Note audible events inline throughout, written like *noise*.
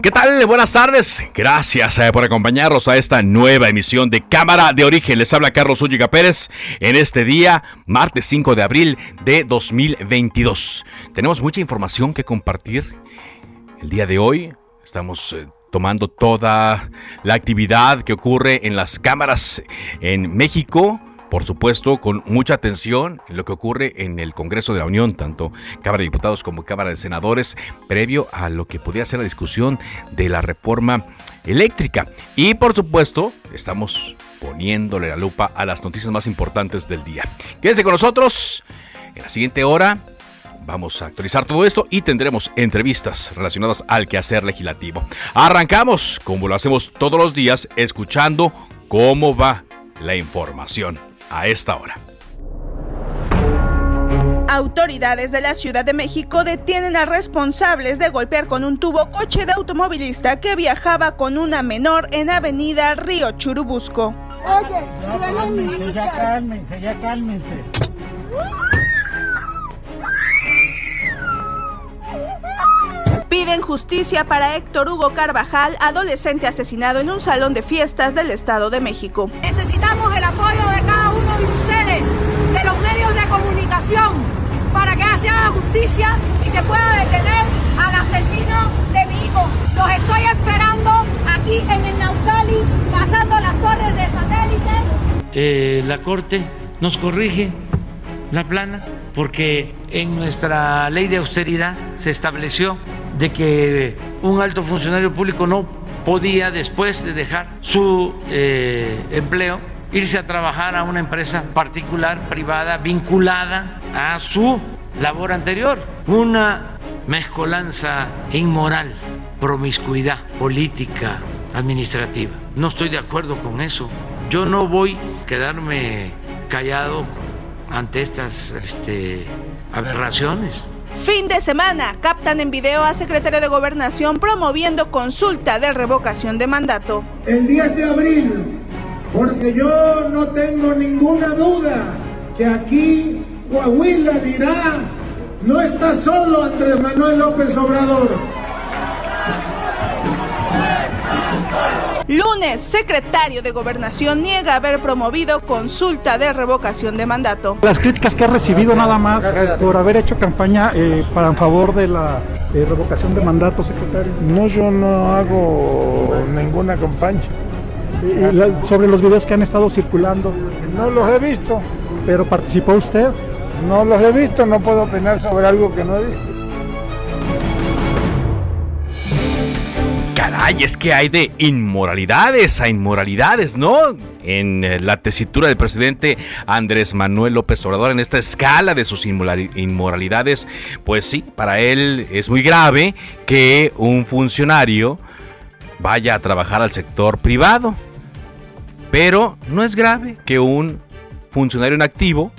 ¿Qué tal? Buenas tardes. Gracias eh, por acompañarnos a esta nueva emisión de Cámara de Origen. Les habla Carlos Úñiga Pérez en este día, martes 5 de abril de 2022. Tenemos mucha información que compartir el día de hoy. Estamos eh, tomando toda la actividad que ocurre en las cámaras en México por supuesto, con mucha atención en lo que ocurre en el Congreso de la Unión, tanto Cámara de Diputados como Cámara de Senadores, previo a lo que podría ser la discusión de la reforma eléctrica. Y por supuesto, estamos poniéndole la lupa a las noticias más importantes del día. Quédense con nosotros. En la siguiente hora vamos a actualizar todo esto y tendremos entrevistas relacionadas al quehacer legislativo. Arrancamos, como lo hacemos todos los días, escuchando cómo va la información a esta hora. Autoridades de la Ciudad de México detienen a responsables de golpear con un tubo coche de automovilista que viajaba con una menor en Avenida Río Churubusco. Oye, cálmense, ya cálmense, ya cálmense. Piden justicia para Héctor Hugo Carvajal, adolescente asesinado en un salón de fiestas del Estado de México. Necesitamos el apoyo de cada uno de ustedes, de los medios de comunicación, para que se haga justicia y se pueda detener al asesino de mi hijo. Los estoy esperando aquí en el Nautali, pasando las torres de satélite. Eh, la Corte nos corrige la plana porque en nuestra ley de austeridad se estableció de que un alto funcionario público no podía, después de dejar su eh, empleo, irse a trabajar a una empresa particular, privada, vinculada a su labor anterior. Una mezcolanza inmoral, promiscuidad política, administrativa. No estoy de acuerdo con eso. Yo no voy a quedarme callado ante estas este, aberraciones. Fin de semana, captan en video a secretario de Gobernación promoviendo consulta de revocación de mandato. El 10 de abril, porque yo no tengo ninguna duda que aquí Coahuila dirá, no está solo Andrés Manuel López Obrador. Lunes, secretario de Gobernación niega haber promovido consulta de revocación de mandato. Las críticas que ha recibido nada más por haber hecho campaña eh, para en favor de la eh, revocación de mandato, secretario. No, yo no hago ninguna campaña. La- sobre los videos que han estado circulando, No los he visto. pero participó usted. No los he visto, no puedo opinar sobre algo que no he visto. Caray, es que hay de inmoralidades a inmoralidades, ¿no? En eh, la tesitura del presidente Andrés Manuel López Obrador, en esta escala de sus inmorali- inmoralidades, pues sí, para él es muy grave que un funcionario vaya a trabajar al sector privado. Pero no es grave que un funcionario en activo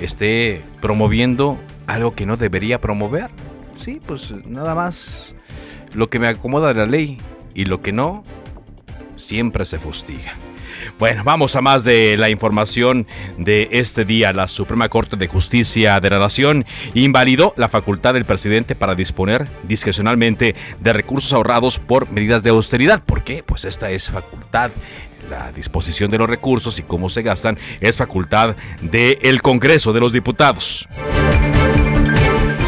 esté promoviendo algo que no debería promover. Sí, pues nada más lo que me acomoda de la ley y lo que no, siempre se fustiga. Bueno, vamos a más de la información de este día. La Suprema Corte de Justicia de la Nación invalidó la facultad del presidente para disponer discrecionalmente de recursos ahorrados por medidas de austeridad. ¿Por qué? Pues esta es facultad. La disposición de los recursos y cómo se gastan es facultad del Congreso de los Diputados.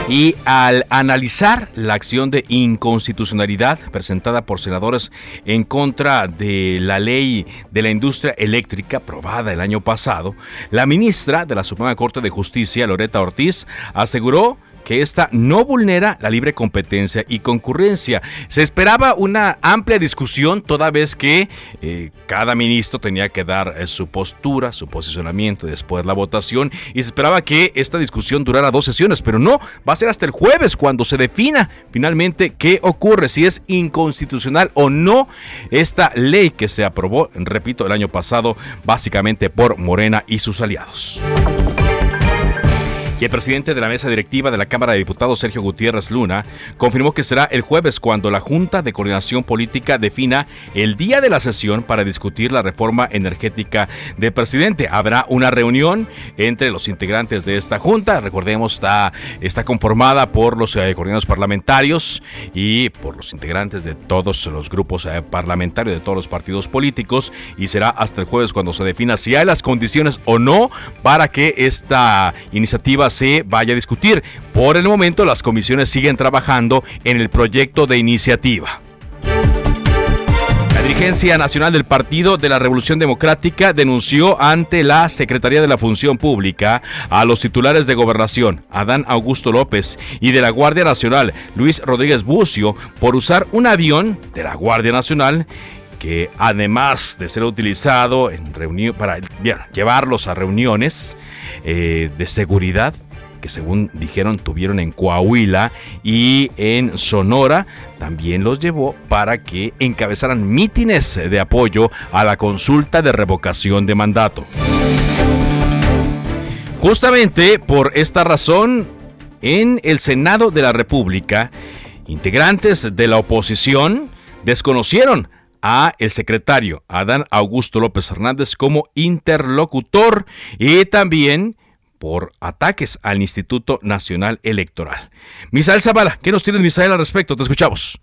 Y al analizar la acción de inconstitucionalidad presentada por senadores en contra de la ley de la industria eléctrica aprobada el año pasado, la ministra de la Suprema Corte de Justicia, Loreta Ortiz, aseguró que esta no vulnera la libre competencia y concurrencia. Se esperaba una amplia discusión toda vez que eh, cada ministro tenía que dar eh, su postura, su posicionamiento después de la votación y se esperaba que esta discusión durara dos sesiones, pero no, va a ser hasta el jueves cuando se defina finalmente qué ocurre, si es inconstitucional o no esta ley que se aprobó, repito, el año pasado básicamente por Morena y sus aliados. Y el presidente de la mesa directiva de la Cámara de Diputados, Sergio Gutiérrez Luna, confirmó que será el jueves cuando la Junta de Coordinación Política defina el día de la sesión para discutir la reforma energética del presidente. Habrá una reunión entre los integrantes de esta Junta. Recordemos, está, está conformada por los eh, coordinadores parlamentarios y por los integrantes de todos los grupos eh, parlamentarios, de todos los partidos políticos. Y será hasta el jueves cuando se defina si hay las condiciones o no para que esta iniciativa se vaya a discutir. Por el momento las comisiones siguen trabajando en el proyecto de iniciativa. La dirigencia nacional del Partido de la Revolución Democrática denunció ante la Secretaría de la Función Pública a los titulares de Gobernación, Adán Augusto López, y de la Guardia Nacional, Luis Rodríguez Bucio, por usar un avión de la Guardia Nacional que además de ser utilizado en reunión para llevarlos a reuniones eh, de seguridad, que según dijeron tuvieron en Coahuila y en Sonora, también los llevó para que encabezaran mítines de apoyo a la consulta de revocación de mandato. Justamente por esta razón, en el Senado de la República, integrantes de la oposición desconocieron a el secretario Adán Augusto López Hernández como interlocutor y también por ataques al Instituto Nacional Electoral. Misael Zavala, ¿qué nos tienes Misael al respecto? Te escuchamos.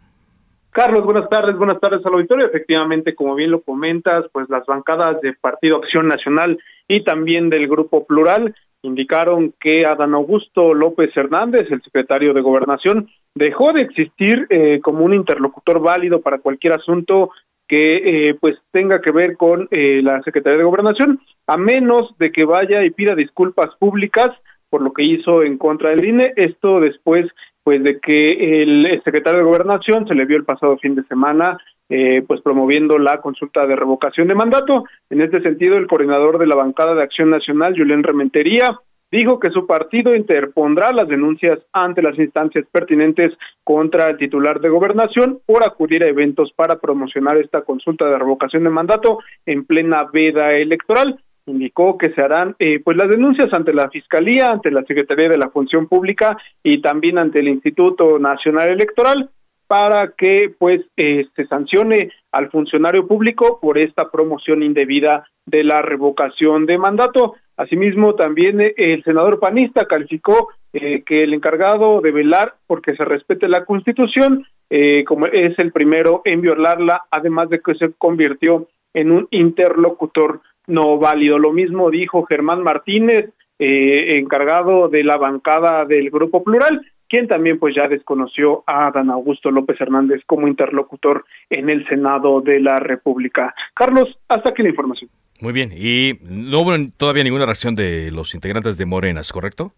Carlos, buenas tardes, buenas tardes al auditorio. Efectivamente, como bien lo comentas, pues las bancadas de Partido Acción Nacional y también del Grupo Plural indicaron que Adán Augusto López Hernández, el secretario de Gobernación, dejó de existir eh, como un interlocutor válido para cualquier asunto que eh, pues tenga que ver con eh, la Secretaría de Gobernación, a menos de que vaya y pida disculpas públicas por lo que hizo en contra del INE, esto después pues de que el secretario de Gobernación se le vio el pasado fin de semana eh, pues promoviendo la consulta de revocación de mandato. En este sentido, el coordinador de la bancada de Acción Nacional, Julián Rementería, dijo que su partido interpondrá las denuncias ante las instancias pertinentes contra el titular de gobernación por acudir a eventos para promocionar esta consulta de revocación de mandato en plena veda electoral. Indicó que se harán eh, pues las denuncias ante la Fiscalía, ante la Secretaría de la Función Pública y también ante el Instituto Nacional Electoral para que pues se sancione al funcionario público por esta promoción indebida de la revocación de mandato. Asimismo, también eh, el senador panista calificó eh, que el encargado de velar porque se respete la Constitución, eh, como es el primero en violarla, además de que se convirtió en un interlocutor no válido. Lo mismo dijo Germán Martínez, encargado de la bancada del Grupo Plural, quien también pues ya desconoció a Dan Augusto López Hernández como interlocutor en el Senado de la República. Carlos, hasta aquí la información. Muy bien, y no hubo todavía ninguna reacción de los integrantes de Morenas, ¿correcto?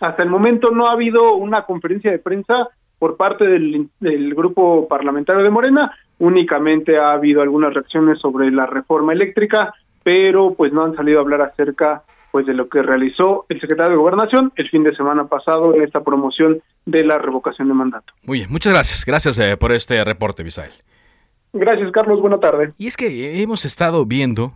Hasta el momento no ha habido una conferencia de prensa por parte del, grupo parlamentario de Morena, únicamente ha habido algunas reacciones sobre la reforma eléctrica, pero pues no han salido a hablar acerca pues de lo que realizó el secretario de Gobernación el fin de semana pasado en esta promoción de la revocación de mandato. Muy bien, muchas gracias. Gracias eh, por este reporte, Misael. Gracias, Carlos. Buena tarde. Y es que hemos estado viendo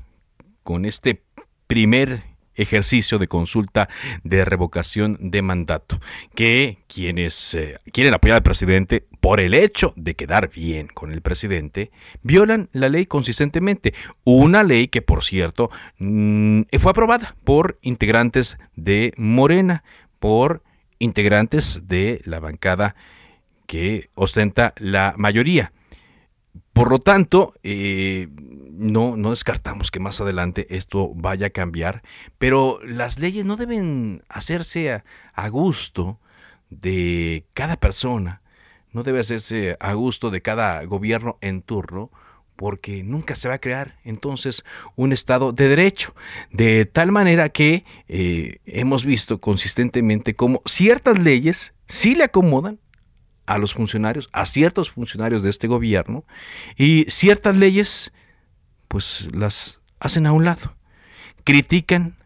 con este primer ejercicio de consulta de revocación de mandato, que quienes eh, quieren apoyar al presidente por el hecho de quedar bien con el presidente, violan la ley consistentemente. Una ley que, por cierto, mm, fue aprobada por integrantes de Morena, por integrantes de la bancada que ostenta la mayoría. Por lo tanto, eh, no, descartamos que más adelante esto vaya a cambiar, pero las leyes no deben hacerse a, gusto de cada persona, no debe hacerse a gusto de cada gobierno en turno, porque nunca se va a crear entonces un Estado de derecho. De tal manera que eh, hemos visto consistentemente cómo ciertas leyes sí le acomodan a los funcionarios, a ciertos funcionarios de este gobierno, y ciertas leyes pues las hacen a un lado. Critican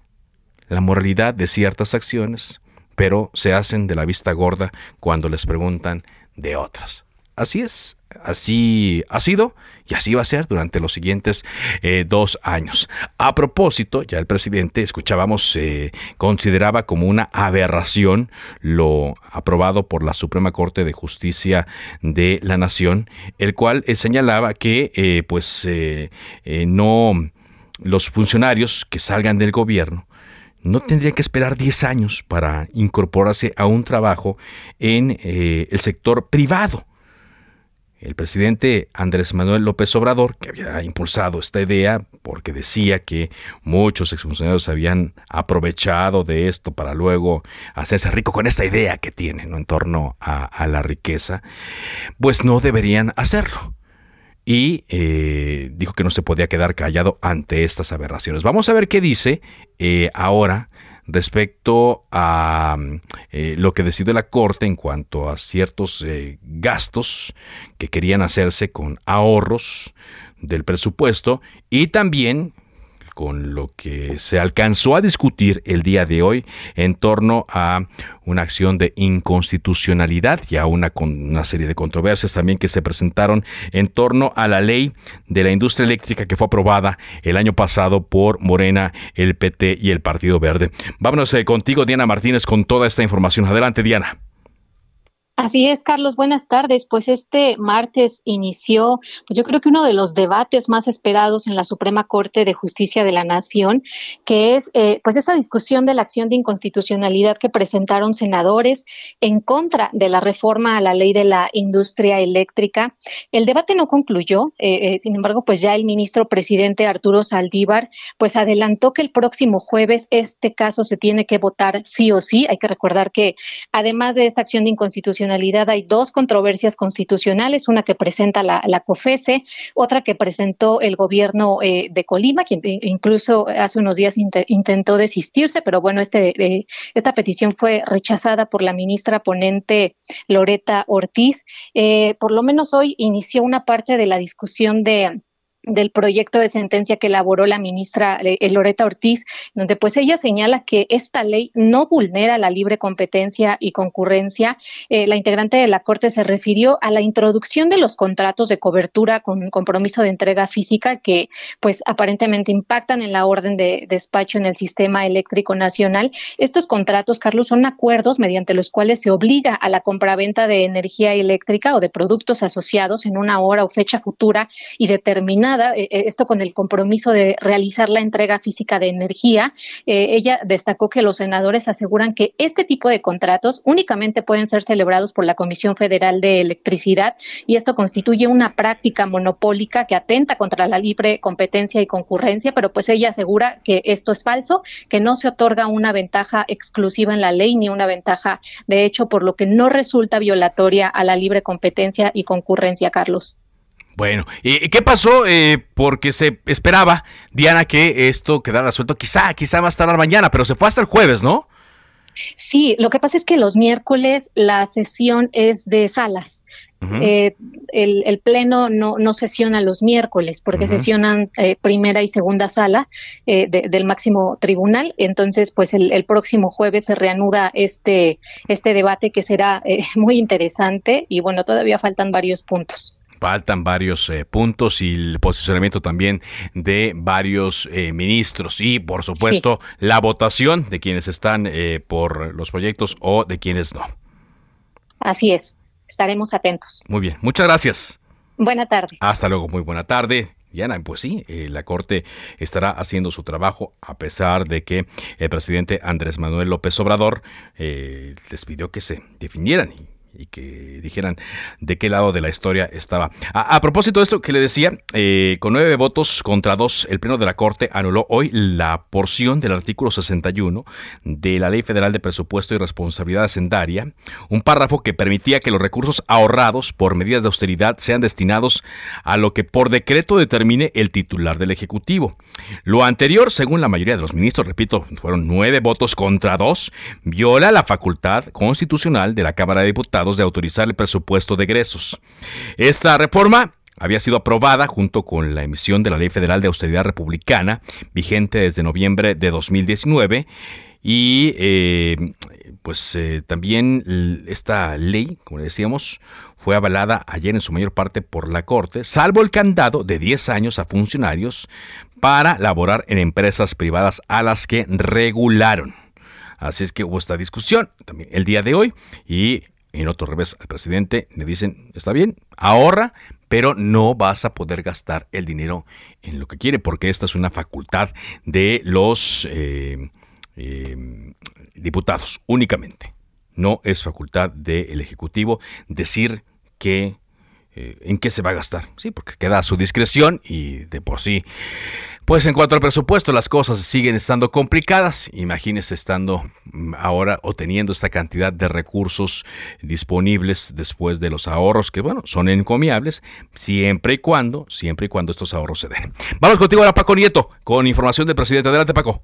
la moralidad de ciertas acciones, pero se hacen de la vista gorda cuando les preguntan de otras. Así es, así ha sido y así va a ser durante los siguientes eh, dos años. A propósito, ya el presidente, escuchábamos, eh, consideraba como una aberración lo aprobado por la Suprema Corte de Justicia de la Nación, el cual eh, señalaba que pues no los funcionarios que salgan del gobierno no tendrían que esperar 10 años para incorporarse a un trabajo en el sector privado el presidente Andrés Manuel López Obrador, que había impulsado esta idea porque decía que muchos exfuncionarios habían aprovechado de esto para luego hacerse rico con esa idea que tienen en torno a, la riqueza, pues no deberían hacerlo. Y eh, dijo que no se podía quedar callado ante estas aberraciones. Vamos a ver qué dice eh, ahora respecto a eh, lo que decidió la Corte en cuanto a ciertos eh, gastos que querían hacerse con ahorros del presupuesto y también con lo que se alcanzó a discutir el día de hoy en torno a una acción de inconstitucionalidad y a una, una serie de controversias también que se presentaron en torno a la ley de la industria eléctrica que fue aprobada el año pasado por Morena, el PT y el Partido Verde. Vámonos eh, contigo, Diana Martínez, con toda esta información. Adelante, Diana. Así es, Carlos, buenas tardes. Pues este martes inició, pues yo creo que uno de los debates más esperados en la Suprema Corte de Justicia de la Nación, que es eh, pues esa discusión de la acción de inconstitucionalidad que presentaron senadores en contra de la reforma a la ley de la industria eléctrica. El debate no concluyó, eh, eh, sin embargo, pues ya el ministro presidente Arturo Saldívar pues adelantó que el próximo jueves este caso se tiene que votar sí o sí. Hay que recordar que además de esta acción de inconstitucionalidad, hay dos controversias constitucionales, una que presenta la, COFESE, otra que presentó el gobierno eh, de Colima, quien incluso hace unos días intentó desistirse, pero bueno, este, eh, esta petición fue rechazada por la ministra ponente Loreta Ortiz. Eh, por lo menos hoy inició una parte de la discusión de del proyecto de sentencia que elaboró la ministra eh, Loreta Ortiz, donde pues ella señala que esta ley no vulnera la libre competencia y concurrencia. Eh, la integrante de la Corte se refirió a la introducción de los contratos de cobertura con compromiso de entrega física que pues aparentemente impactan en la orden de despacho en el sistema eléctrico nacional. Estos contratos, Carlos, son acuerdos mediante los cuales se obliga a la compraventa de energía eléctrica o de productos asociados en una hora o fecha futura y determinada eh, eh, esto con el compromiso de realizar la entrega física de energía. Eh, ella destacó que los senadores aseguran que este tipo de contratos únicamente pueden ser celebrados por la Comisión Federal de Electricidad y esto constituye una práctica monopólica que atenta contra la libre competencia y concurrencia, pero pues ella asegura que esto es falso, que no se otorga una ventaja exclusiva en la ley ni una ventaja de hecho, por lo que no resulta violatoria a la libre competencia y concurrencia, Carlos. Bueno, ¿y qué pasó? Eh, porque se esperaba, Diana, que esto quedara suelto. Quizá, quizá va a estar mañana, pero se fue hasta el jueves, ¿no? Sí, lo que pasa es que los miércoles la sesión es de salas. Eh, el, pleno no, no, sesiona los miércoles porque sesionan eh, primera y segunda sala del máximo tribunal. Entonces, pues el, el, próximo jueves se reanuda este, este debate que será *laughs* muy interesante y bueno, todavía faltan varios puntos. Faltan varios eh, puntos y el posicionamiento también de varios eh, ministros y, por supuesto, la votación de quienes están eh, por los proyectos o de quienes no. Así es, estaremos atentos. Muy bien, muchas gracias. Buena tarde. Hasta luego, muy buena tarde. Diana, pues sí, la Corte estará haciendo su trabajo a pesar de que el presidente Andrés Manuel López Obrador les pidió que se definieran y y que dijeran de qué lado de la historia estaba. A, propósito de esto que le decía, eh, con nueve votos contra dos, el Pleno de la Corte anuló hoy la porción del artículo 61 de la Ley Federal de Presupuesto y Responsabilidad Hacendaria, un párrafo que permitía que los recursos ahorrados por medidas de austeridad sean destinados a lo que por decreto determine el titular del Ejecutivo. Lo anterior, según la mayoría de los ministros, repito, fueron nueve votos contra dos, viola la facultad constitucional de la Cámara de Diputados de autorizar el presupuesto de egresos. Esta reforma había sido aprobada junto con la emisión de la Ley Federal de Austeridad Republicana, vigente desde noviembre de 2019, y eh, pues eh, también esta ley, como decíamos, fue avalada ayer en su mayor parte por la Corte, salvo el candado de 10 años a funcionarios para laborar en empresas privadas a las que regularon. Así es que hubo esta discusión también el día de hoy y en otro revés al presidente le dicen, está bien, ahorra, pero no vas a poder gastar el dinero en lo que quiere, porque esta es una facultad de los eh, eh, diputados únicamente. No es facultad del Ejecutivo decir que eh, en qué se va a gastar, sí, porque queda a su discreción y de por sí pues en cuanto al presupuesto, las cosas siguen estando complicadas. Imagínese estando mm, ahora o teniendo esta cantidad de recursos disponibles después de los ahorros que, bueno, son encomiables, siempre y cuando, siempre y cuando estos ahorros se den. Vamos contigo ahora, Paco Nieto, con información del presidente. Adelante, Paco.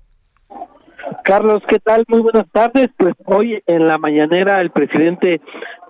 Carlos, ¿qué tal? Muy buenas tardes. Pues hoy en la mañanera el presidente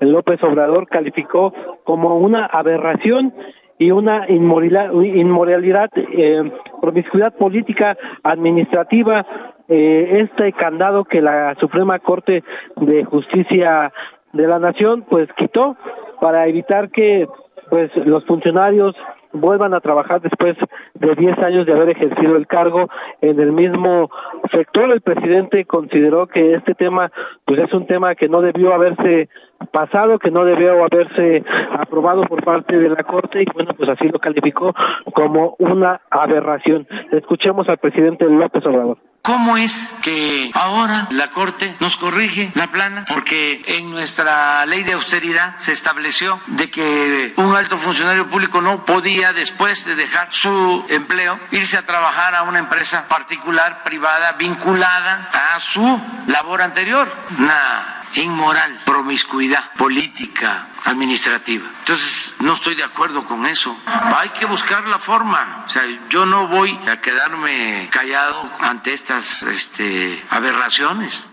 López Obrador calificó como una aberración y una inmoralidad, eh, promiscuidad política administrativa, eh, este candado que la Suprema Corte de Justicia de la Nación pues quitó para evitar que pues los funcionarios vuelvan a trabajar después de 10 años de haber ejercido el cargo en el mismo sector. El presidente consideró que este tema pues es un tema que no debió haberse pasado, que no debió haberse aprobado por parte de la Corte y bueno, pues así lo calificó como una aberración. Escuchemos al presidente López Obrador. ¿Cómo es que ahora la Corte nos corrige la plana? Porque en nuestra ley de austeridad se estableció de que un alto funcionario público no podía, después de dejar su empleo, irse a trabajar a una empresa particular, privada, vinculada a su labor anterior. Una inmoral, promiscuidad política, administrativa. Entonces, no estoy de acuerdo con eso. Hay que buscar la forma. O sea, yo no voy a quedarme callado ante estas este, aberraciones.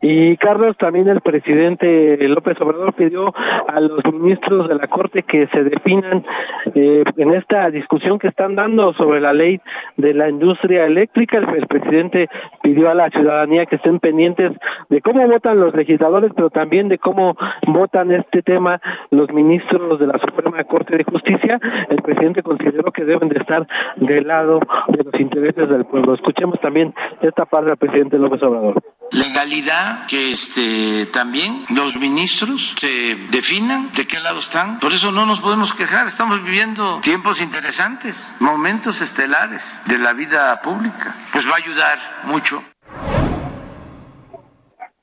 Y Carlos, también el presidente López Obrador pidió a los ministros de la Corte que se definan eh, en esta discusión que están dando sobre la ley de la industria eléctrica. El, presidente pidió a la ciudadanía que estén pendientes de cómo votan los legisladores, pero también de cómo votan este tema los ministros de la Suprema Corte de Justicia. El presidente consideró que deben de estar del lado de los intereses del pueblo. Escuchemos también esta parte del presidente López Obrador. Legalidad que este, también los ministros se definan de qué lado están. Por eso no nos podemos quejar, estamos viviendo tiempos interesantes, momentos estelares de la vida pública. Pues va a ayudar mucho.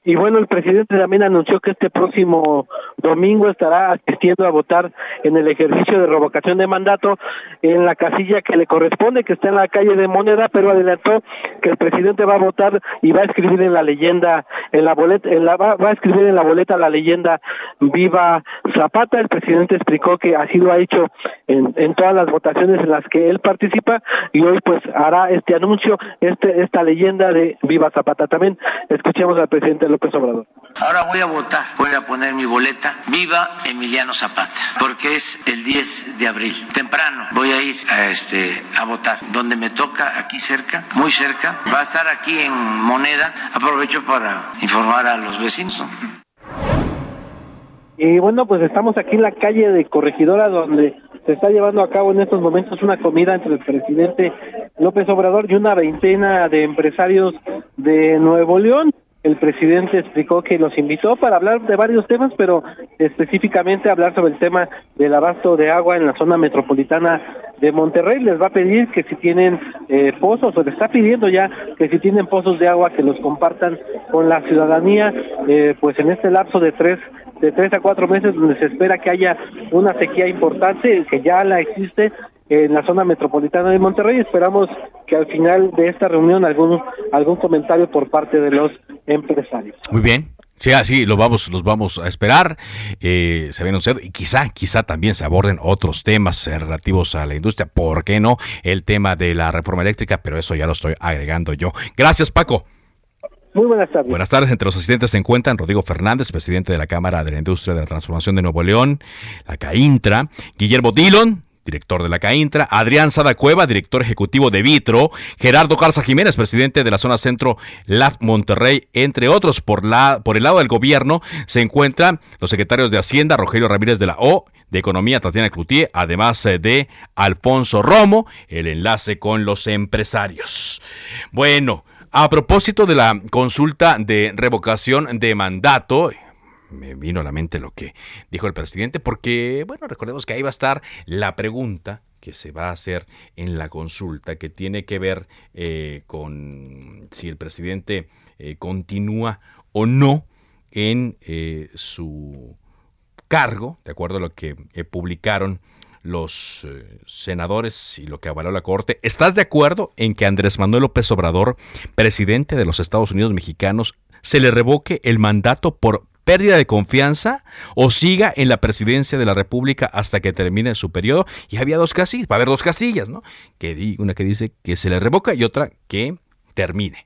Y bueno, el presidente también anunció que este próximo domingo estará asistiendo a votar en el ejercicio de revocación de mandato en la casilla que le corresponde, que está en la calle de Moneda, pero adelantó que el presidente va a votar y va a escribir en la leyenda, en la boleta, en la, va, a escribir en la boleta la leyenda Viva Zapata. El presidente explicó que así lo ha hecho en, en todas las votaciones en las que él participa y hoy pues hará este anuncio, este esta leyenda de Viva Zapata. También escuchemos al presidente Ahora voy a votar, voy a poner mi boleta. Viva Emiliano Zapata, porque es el 10 de abril. Temprano voy a ir a, este, a votar, donde me toca, aquí cerca, muy cerca. Va a estar aquí en Moneda. Aprovecho para informar a los vecinos. Y bueno, pues estamos aquí en la calle de Corregidora, donde se está llevando a cabo en estos momentos una comida entre el presidente López Obrador y una veintena de empresarios de Nuevo León. El presidente explicó que los invitó para hablar de varios temas, pero específicamente hablar sobre el tema del abasto de agua en la zona metropolitana de Monterrey. Les va a pedir que si tienen eh, pozos, o les está pidiendo ya que si tienen pozos de agua que los compartan con la ciudadanía, eh, pues en este lapso de tres de tres a cuatro meses donde se espera que haya una sequía importante, que ya la existe, en la zona metropolitana de Monterrey. Esperamos que al final de esta reunión algún algún comentario por parte de los empresarios. Muy bien. Sí, así lo vamos, los vamos a esperar. Eh, se anunciado y quizá, quizá también se aborden otros temas relativos a la industria. ¿Por qué no? El tema de la reforma eléctrica, pero eso ya lo estoy agregando yo. Gracias, Paco. Muy buenas tardes. Buenas tardes. Entre los asistentes se encuentran Rodrigo Fernández, presidente de la Cámara de la Industria de la Transformación de Nuevo León, la CAINTRA, Guillermo Dillon, director de la CAINTRA, Adrián Sada Cueva, director ejecutivo de Vitro, Gerardo Garza Jiménez, presidente de la zona centro LAF Monterrey, entre otros. Por, la, por el lado del gobierno se encuentran los secretarios de Hacienda, Rogelio Ramírez de la O, de Economía, Tatiana Cloutier, además eh, de Alfonso Romo, el enlace con los empresarios. Bueno, a propósito de la consulta de revocación de mandato, me vino a la mente lo que dijo el presidente, porque, bueno, recordemos que ahí va a estar la pregunta que se va a hacer en la consulta, que tiene que ver eh, con si el presidente eh, continúa o no en eh, su cargo, de acuerdo a lo que publicaron los senadores y lo que avaló la Corte. ¿Estás de acuerdo en que Andrés Manuel López Obrador, presidente de los Estados Unidos mexicanos, se le revoque el mandato por pérdida de confianza o siga en la presidencia de la República hasta que termine su periodo. Y había dos casillas, va a haber dos casillas, ¿no? Que, una que dice que se le revoca y otra que termine.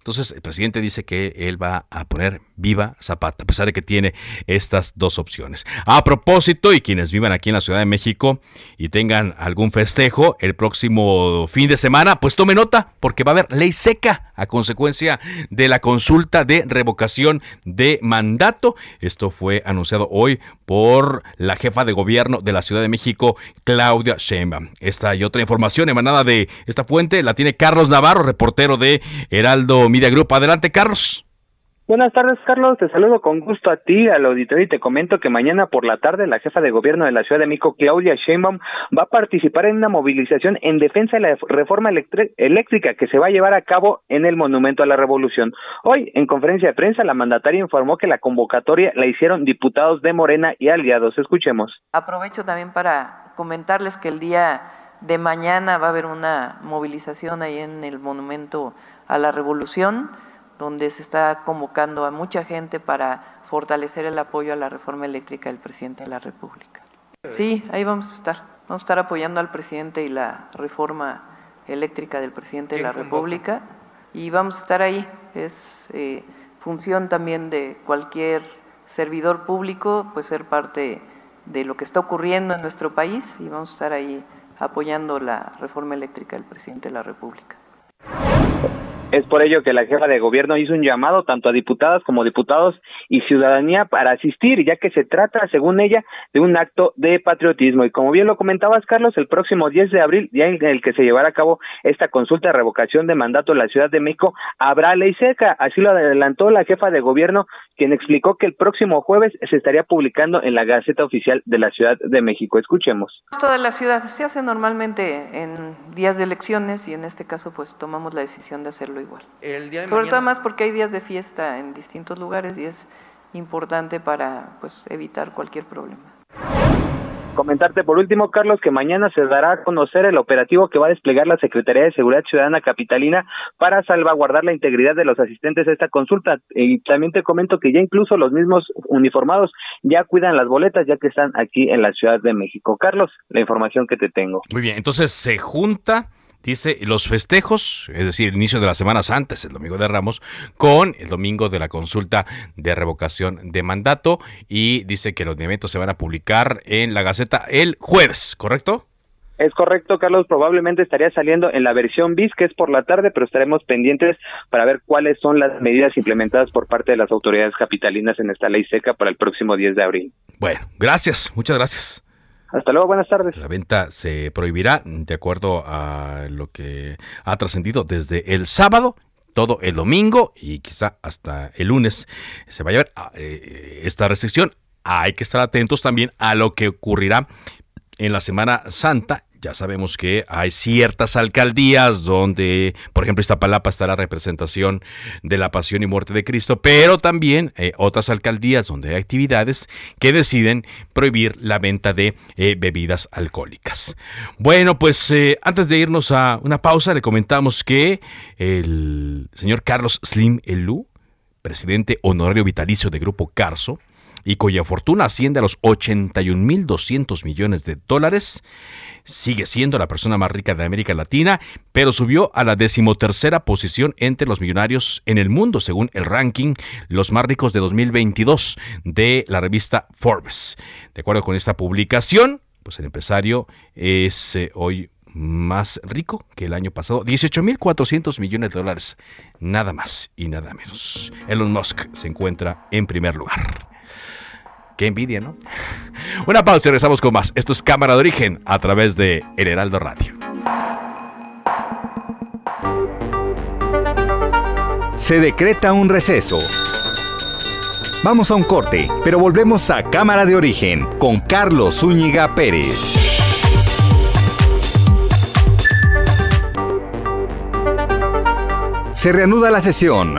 Entonces el presidente dice que él va a poner viva Zapata, a pesar de que tiene estas dos opciones. A propósito, y quienes vivan aquí en la Ciudad de México y tengan algún festejo el próximo fin de semana, pues tome nota, porque va a haber ley seca a consecuencia de la consulta de revocación de mandato. Esto fue anunciado hoy por la jefa de gobierno de la Ciudad de México, Claudia Sheinbaum. Esta y otra información emanada de esta fuente la tiene Carlos Navarro, reportero de Heraldo Media Group. Adelante, Carlos. Buenas tardes, Carlos. Te saludo con gusto a ti, al auditorio, y te comento que mañana por la tarde la jefa de gobierno de la Ciudad de México, Claudia Sheinbaum, va a participar en una movilización en defensa de la reforma eléctrica que se va a llevar a cabo en el Monumento a la Revolución. Hoy, en conferencia de prensa, la mandataria informó que la convocatoria la hicieron diputados de Morena y aliados. Escuchemos. Aprovecho también para comentarles que el día de mañana va a haber una movilización ahí en el Monumento a la Revolución donde se está convocando a mucha gente para fortalecer el apoyo a la reforma eléctrica del presidente de la República. Sí, ahí vamos a estar. Vamos a estar apoyando al presidente y la reforma eléctrica del presidente de la República y vamos a estar ahí. Es eh, función también de cualquier servidor público, pues ser parte de lo que está ocurriendo en nuestro país y vamos a estar ahí apoyando la reforma eléctrica del presidente de la República. Es por ello que la jefa de gobierno hizo un llamado tanto a diputadas como diputados y ciudadanía para asistir, ya que se trata, según ella, de un acto de patriotismo. Y como bien lo comentabas, Carlos, el próximo 10 de abril, día en el que se llevará a cabo esta consulta de revocación de mandato en la Ciudad de México, habrá ley seca. Así lo adelantó la jefa de gobierno, quien explicó que el próximo jueves se estaría publicando en la Gaceta Oficial de la Ciudad de México. Escuchemos. Toda la ciudad se hace normalmente en días de elecciones y en este caso pues tomamos la decisión de hacerlo igual. Sobre todo más porque hay días de fiesta en distintos lugares y es importante para pues, evitar cualquier problema. Comentarte por último, Carlos, que mañana se dará a conocer el operativo que va a desplegar la Secretaría de Seguridad Ciudadana Capitalina para salvaguardar la integridad de los asistentes a esta consulta. Y también te comento que ya incluso los mismos uniformados ya cuidan las boletas ya que están aquí en la Ciudad de México. Carlos, la información que te tengo. Muy bien, entonces se junta Dice los festejos, es decir, el inicio de las semanas antes, el domingo de Ramos, con el domingo de la consulta de revocación de mandato y dice que los eventos se van a publicar en la Gaceta el jueves, ¿correcto? Es correcto, Carlos. Probablemente estaría saliendo en la versión BIS, que es por la tarde, pero estaremos pendientes para ver cuáles son las medidas implementadas por parte de las autoridades capitalinas en esta ley seca para el próximo 10 de abril. Bueno, gracias, muchas gracias. Hasta luego, buenas tardes. La venta se prohibirá de acuerdo a lo que ha trascendido desde el sábado todo el domingo y quizá hasta el lunes se vaya a ver ah, eh, esta restricción. Hay que estar atentos también a lo que ocurrirá en la Semana Santa ya sabemos que hay ciertas alcaldías donde, por ejemplo, Iztapalapa está la representación de la pasión y muerte de Cristo, pero también eh, otras alcaldías donde hay actividades que deciden prohibir la venta de eh, bebidas alcohólicas. Bueno, pues eh, antes de irnos a una pausa, le comentamos que el señor Carlos Slim Elú, presidente honorario vitalicio de Grupo Carso, y cuya fortuna asciende a los 81.200 millones de dólares, sigue siendo la persona más rica de América Latina, pero subió a la decimotercera posición entre los millonarios en el mundo, según el ranking Los más ricos de 2022 de la revista Forbes. De acuerdo con esta publicación, pues el empresario es eh, hoy más rico que el año pasado, 18.400 millones de dólares, nada más y nada menos. Elon Musk se encuentra en primer lugar. Qué envidia, ¿no? Una pausa y regresamos con más. Esto es Cámara de Origen a través de El Heraldo Radio. Se decreta un receso. Vamos a un corte, pero volvemos a Cámara de Origen con Carlos Zúñiga Pérez. Se reanuda la sesión.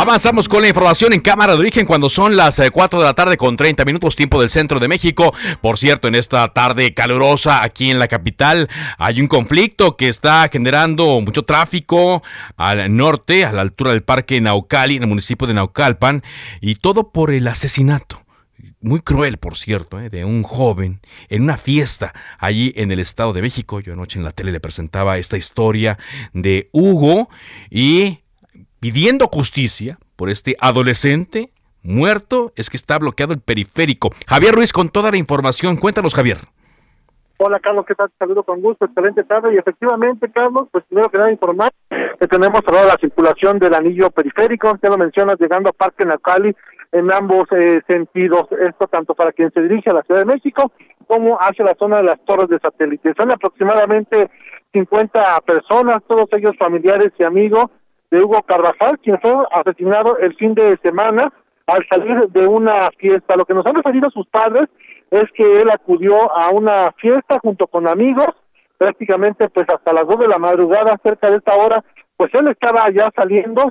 Avanzamos con la información en cámara de origen cuando son las 4 eh, de la tarde con 30 minutos tiempo del centro de México. Por cierto, en esta tarde calurosa aquí en la capital hay un conflicto que está generando mucho tráfico al norte, a la altura del parque Naucali, en el municipio de Naucalpan, y todo por el asesinato muy cruel, por cierto, eh, de un joven en una fiesta allí en el Estado de México. Yo anoche en la tele le presentaba esta historia de Hugo y pidiendo justicia por este adolescente muerto es que está bloqueado el periférico. Javier Ruiz con toda la información. Cuéntanos, Javier. Hola Carlos, ¿qué tal? Saludo con gusto, excelente tarde. Y efectivamente, Carlos, pues primero que nada informar que tenemos ahora la circulación del anillo periférico, ya lo mencionas, llegando a Parque Nacali en ambos eh, sentidos. Esto tanto para quien se dirige a la Ciudad de México como hacia la zona de las torres de satélite. Son aproximadamente 50 personas, todos ellos familiares y amigos de Hugo Carvajal, quien fue asesinado el fin de semana al salir de una fiesta. Lo que nos han referido sus padres es que él acudió a una fiesta junto con amigos, prácticamente pues hasta las dos de la madrugada, cerca de esta hora, pues él estaba ya saliendo.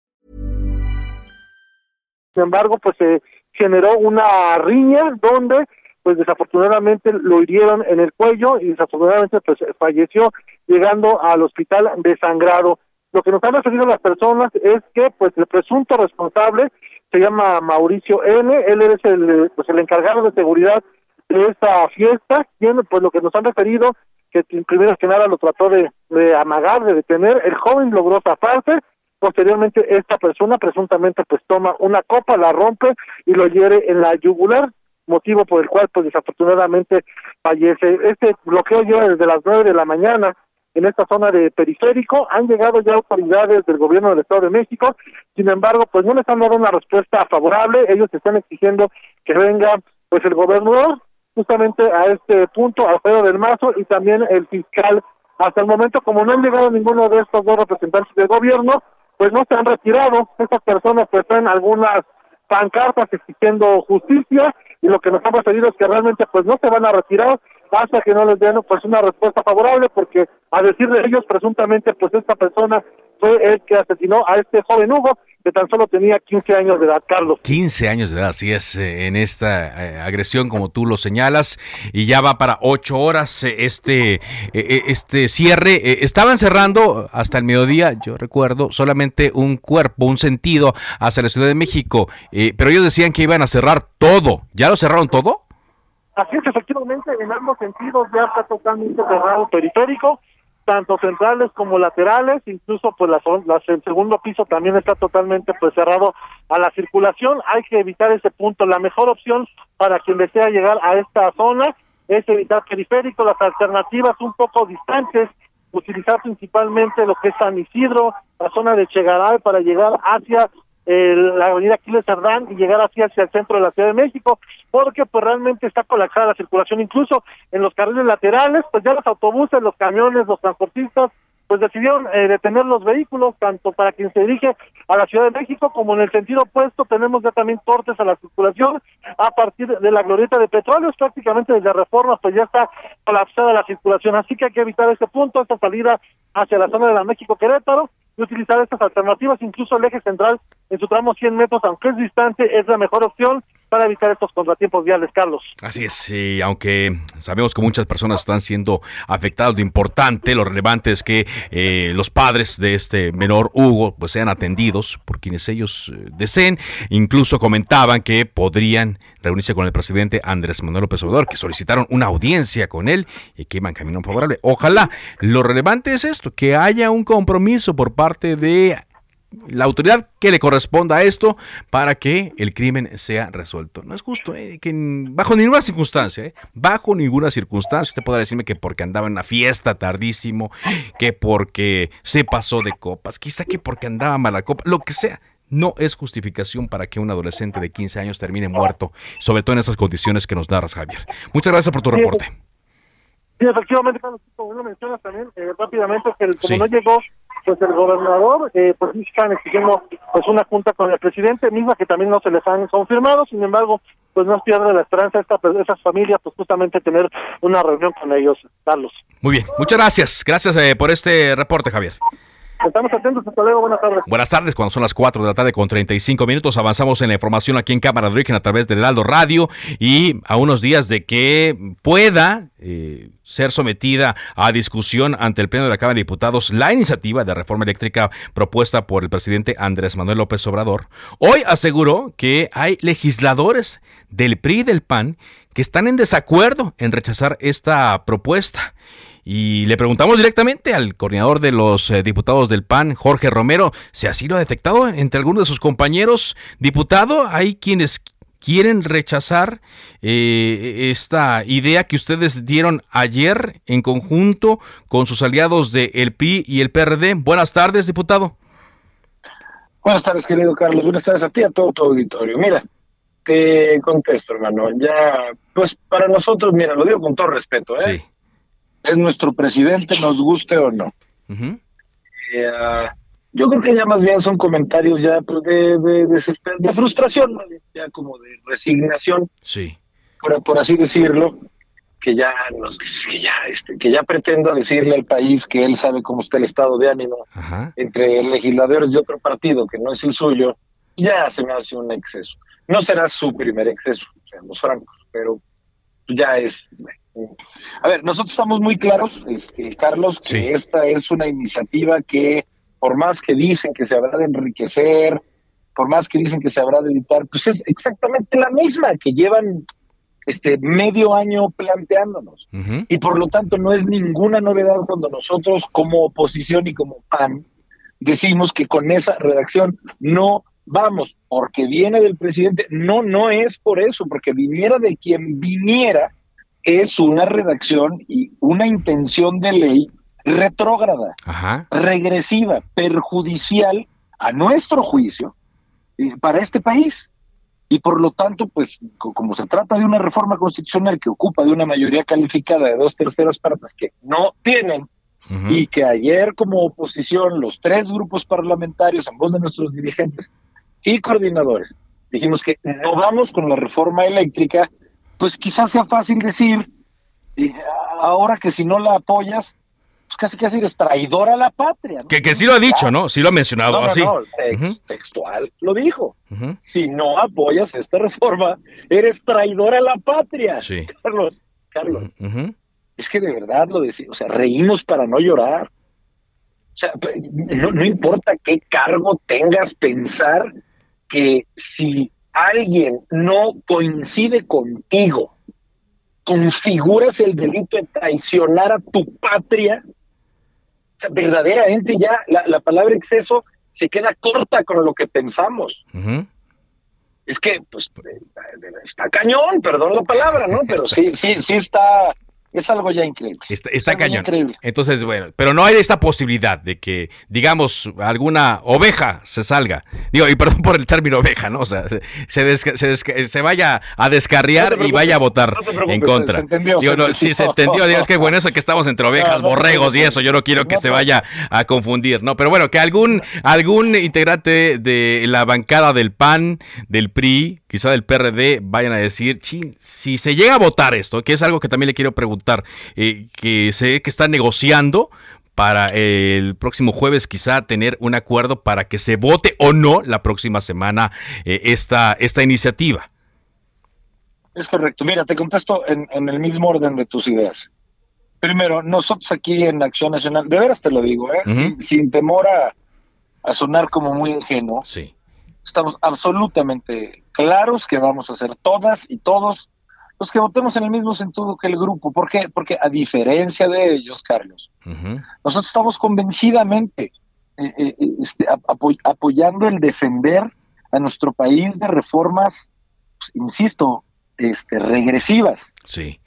Sin embargo, pues se generó una riña donde pues desafortunadamente lo hirieron en el cuello y desafortunadamente pues falleció llegando al hospital desangrado. Lo que nos han referido las personas es que pues el presunto responsable se llama Mauricio N, él es el pues el encargado de seguridad de esta fiesta, quien pues lo que nos han referido que primero que nada lo trató de, de amagar, de detener, el joven logró zafarse, Posteriormente, esta persona presuntamente pues toma una copa, la rompe y lo hiere en la yugular, motivo por el cual pues desafortunadamente fallece. Este bloqueo lleva desde las nueve de la mañana en esta zona de periférico. Han llegado ya autoridades del gobierno del Estado de México, sin embargo, pues no les han dado una respuesta favorable. Ellos están exigiendo que venga pues el gobernador justamente a este punto, Alfredo del Mazo y también el fiscal. Hasta el momento, como no han llegado ninguno de estos dos representantes del gobierno, pues no se han retirado. Estas personas pues traen algunas pancartas exigiendo justicia y lo que nos han referido es que realmente pues no se van a retirar hasta que no les den pues una respuesta favorable porque a decir de ellos presuntamente pues esta persona fue el que asesinó a este joven Hugo que tan solo tenía 15 años de edad, Carlos. 15 años de edad, así es, eh, en esta eh, agresión, como tú lo señalas, y ya va para 8 horas eh, este, este cierre. estaban cerrando hasta el mediodía, yo recuerdo, solamente un cuerpo, un sentido hacia la Ciudad de México, pero ellos decían que iban a cerrar todo. ¿Ya lo cerraron todo? Así es, efectivamente, en ambos sentidos ya está totalmente cerrado periférico tanto centrales como laterales, incluso pues las, el segundo piso también está totalmente pues cerrado a la circulación, hay que evitar ese punto, la mejor opción para quien desea llegar a esta zona es evitar periférico, las alternativas un poco distantes, utilizar principalmente lo que es San Isidro, la zona de Chegaray para llegar hacia la avenida Aquiles Cerdán y llegar así hacia el centro de la Ciudad de México, porque pues realmente está colapsada la circulación, incluso en los carriles laterales, pues ya los autobuses, los camiones, los transportistas, pues decidieron eh, detener los vehículos, tanto para quien se dirige a la Ciudad de México como en el sentido opuesto tenemos ya también cortes a la circulación a partir de la glorieta de petróleos, prácticamente desde Reforma pues ya está colapsada la circulación, así que hay que evitar este punto, esta salida hacia la zona de la México Querétaro, y utilizar estas alternativas, incluso el eje central en su tramo 100 metros, aunque es distante, es la mejor opción para evitar estos contratiempos viales, Carlos. Así es, y aunque sabemos que muchas personas están siendo afectadas, lo importante, lo relevante es que eh, los padres de este menor Hugo pues sean atendidos por quienes ellos eh, deseen. Incluso comentaban que podrían reunirse con el presidente Andrés Manuel López Obrador, que solicitaron una audiencia con él y que iban camino favorable. Ojalá, lo relevante es esto, que haya un compromiso por parte de la autoridad que le corresponda a esto para que el crimen sea resuelto. No es justo eh, que bajo ninguna circunstancia, eh, bajo ninguna circunstancia, usted podrá decirme que porque andaba en una fiesta tardísimo, que porque se pasó de copas, quizá que porque andaba mala copa, lo que sea. No es justificación para que un adolescente de 15 años termine muerto, sobre todo en esas condiciones que nos narras, Javier. Muchas gracias por tu reporte. Sí, efectivamente, como lo mencionas también eh, rápidamente, que como no llegó pues el gobernador, eh, pues están exigiendo pues una junta con el presidente, misma que también no se les han confirmado, sin embargo, pues no pierde la esperanza esta, pues, esas familias, pues justamente tener una reunión con ellos, Carlos. Muy bien, muchas gracias, gracias eh, por este reporte, Javier. Estamos atentos, hasta luego, buenas tardes. Buenas tardes, cuando son las 4 de la tarde con 35 minutos, avanzamos en la información aquí en Cámara de Origen a través de Heraldo Radio y a unos días de que pueda eh, ser sometida a discusión ante el Pleno de la Cámara de Diputados la iniciativa de reforma eléctrica propuesta por el presidente Andrés Manuel López Obrador, hoy aseguró que hay legisladores del PRI y del PAN que están en desacuerdo en rechazar esta propuesta. Y le preguntamos directamente al coordinador de los eh, diputados del PAN, Jorge Romero, si así lo ha detectado entre algunos de sus compañeros diputados. Hay quienes quieren rechazar eh, esta idea que ustedes dieron ayer en conjunto con sus aliados del el PRI y el PRD. Buenas tardes, diputado. Buenas tardes, querido Carlos. Buenas tardes a ti y a todo tu auditorio. Mira, te contesto, hermano. Ya, pues para nosotros, mira, lo digo con todo respeto, ¿eh? Sí es nuestro presidente, nos guste o no. Eh, yo creo que ya más bien son comentarios ya pues, de, de, frustración, ya como de resignación, sí. por, por así decirlo, que ya nos, que ya este, que ya pretenda decirle al país que él sabe cómo está el estado de ánimo entre legisladores de otro partido que no es el suyo, ya se me hace un exceso. No será su primer exceso, seamos francos, pero ya es a ver, nosotros estamos muy claros, este, Carlos, que esta es una iniciativa que, por más que dicen que se habrá de enriquecer, por más que dicen que se habrá de editar, pues es exactamente la misma que llevan este medio año planteándonos. Y por lo tanto no es ninguna novedad cuando nosotros como oposición y como PAN decimos que con esa redacción no vamos, porque viene del presidente. No, no es por eso, porque viniera de quien viniera, es una redacción y una intención de ley retrógrada, regresiva, perjudicial a nuestro juicio eh, para este país. Y por lo tanto, pues como se trata de una reforma constitucional que ocupa de una mayoría calificada de dos terceras partes que no tienen, y que ayer como oposición los tres grupos parlamentarios, en voz de nuestros dirigentes y coordinadores, dijimos que no vamos con la reforma eléctrica pues quizás sea fácil decir ahora que si no la apoyas, pues casi casi eres traidor a la patria. Que, que sí lo ha dicho, ¿no? Sí lo ha mencionado así. Textual lo dijo. Si no apoyas esta reforma, eres traidor a la patria. Sí. Carlos, Carlos. Es que de verdad lo decimos, o sea, reímos para no llorar. O sea, no, no importa qué cargo tengas, pensar que si alguien no coincide contigo, configuras el delito de traicionar a tu patria, verdaderamente ya la, palabra exceso se queda corta con lo que pensamos. Es que, pues, está cañón, perdón la palabra, ¿no? Pero sí, sí, sí está, es algo ya increíble. Está, cañón. Entonces, bueno, pero no hay esta posibilidad de que, digamos, alguna oveja se salga. Digo, y perdón por el término oveja, ¿no? O sea, se, se, vaya a descarriar y vaya a votar en contra. Se entendió. Digo, no, sí, se entendió. Digo, es que bueno, eso que estamos entre ovejas, borregos y eso, yo no quiero que se vaya a confundir, ¿no? Pero bueno, que algún, algún integrante de la bancada del PAN, del PRI, quizá del PRD, vayan a decir, si se llega a votar esto, que es algo que también le quiero preguntar, eh, que sé que está negociando para el próximo jueves quizá tener un acuerdo para que se vote o no la próxima semana eh, esta, esta iniciativa. Es correcto. Mira, te contesto en, el mismo orden de tus ideas. Primero, nosotros aquí en Acción Nacional, de veras te lo digo, ¿eh? sin, temor a, a, sonar como muy ingenuo, sí. estamos absolutamente claros que vamos a ser todas y todos los que votemos en el mismo sentido que el grupo. ¿Por qué? Porque a diferencia de ellos, Carlos, nosotros estamos convencidamente eh, eh, este, apoyando el defender a nuestro país de reformas, pues, insisto, este, regresivas. Sí.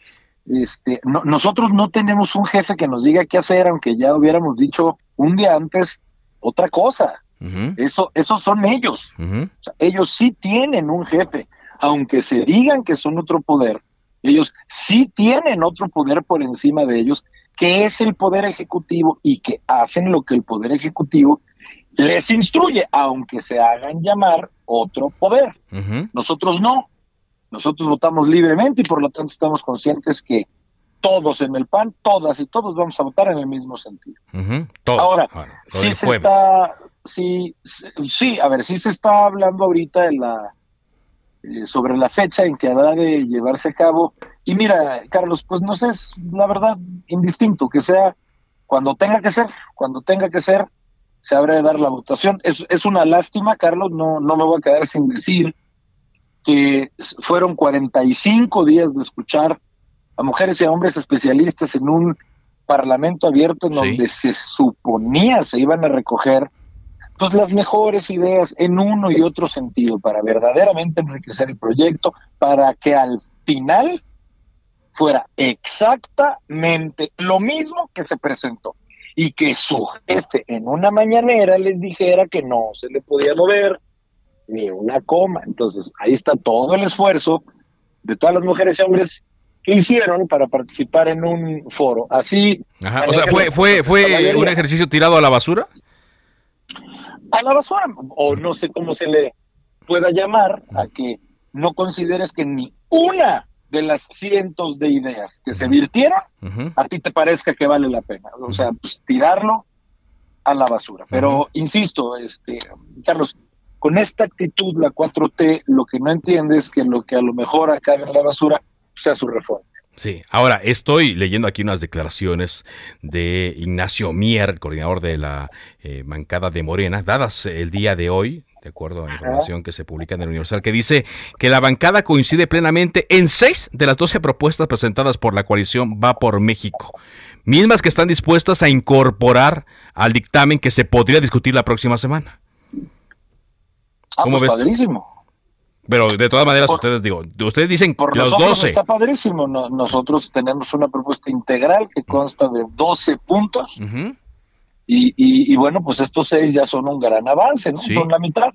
Este, nosotros no tenemos un jefe que nos diga qué hacer, aunque ya hubiéramos dicho un día antes otra cosa. Eso, esos son ellos. ellos sí tienen un jefe, aunque se digan que son otro poder. Ellos sí tienen otro poder por encima de ellos, que es el poder ejecutivo y que hacen lo que el poder ejecutivo les instruye, aunque se hagan llamar otro poder. Nosotros no. Nosotros votamos libremente y por lo tanto estamos conscientes que todos en el PAN, todas y todos vamos a votar en el mismo sentido. Ahora, si se está, sí, sí, a ver, sí se está hablando ahorita en la, eh, sobre la fecha en que habrá de llevarse a cabo. Y mira, Carlos, pues no sé, es la verdad indistinto, que sea cuando tenga que ser, cuando tenga que ser, se habrá de dar la votación. Es, es una lástima, Carlos, no, no me voy a quedar sin decir que fueron 45 días de escuchar a mujeres y a hombres especialistas en un parlamento abierto en donde se suponía se iban a recoger pues las mejores ideas en uno y otro sentido para verdaderamente enriquecer el proyecto, para que al final fuera exactamente lo mismo que se presentó y que su jefe en una mañanera les dijera que no se le podía mover ni una coma. Entonces ahí está todo el esfuerzo de todas las mujeres y hombres que hicieron para participar en un foro. Así. O sea, fue, fue, fue un ejercicio tirado a la basura a la basura, o no sé cómo se le pueda llamar, a que no consideres que ni una de las cientos de ideas que se virtieron, a ti te parezca que vale la pena. O sea, pues tirarlo a la basura. Pero, insisto, este, Carlos, con esta actitud, la 4T, lo que no entiende es que lo que a lo mejor acabe en la basura sea su reforma. Sí, ahora estoy leyendo aquí unas declaraciones de Ignacio Mier, coordinador de la eh, bancada de Morena, dadas el día de hoy, de acuerdo a la información que se publica en el Universal, que dice que la bancada coincide plenamente en seis de las doce propuestas presentadas por la coalición Va por México, mismas que están dispuestas a incorporar al dictamen que se podría discutir la próxima semana. Ah, ¿Cómo pues ves? Padrísimo. Pero de todas maneras, ustedes digo, ustedes dicen Por los 12. Está padrísimo. nosotros tenemos una propuesta integral que consta de 12 puntos. y, bueno, pues estos seis ya son un gran avance, ¿no? Son la mitad.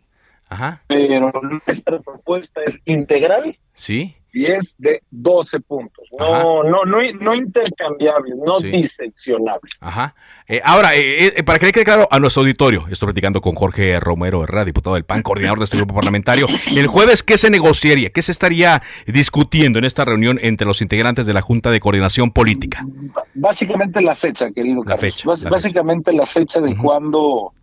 Ajá. Pero nuestra propuesta es integral. Sí. Y es de 12 puntos. No, no, no, no intercambiable, no diseccionable. Ajá. Eh, ahora, eh, eh, para que le quede claro a nuestro auditorio, estoy platicando con Jorge Romero Herrera, diputado del PAN, coordinador de este grupo parlamentario. El jueves, ¿qué se negociaría? ¿Qué se estaría discutiendo en esta reunión entre los integrantes de la Junta de Coordinación Política? Básicamente la fecha, querido La fecha. Básicamente la fecha de cuándo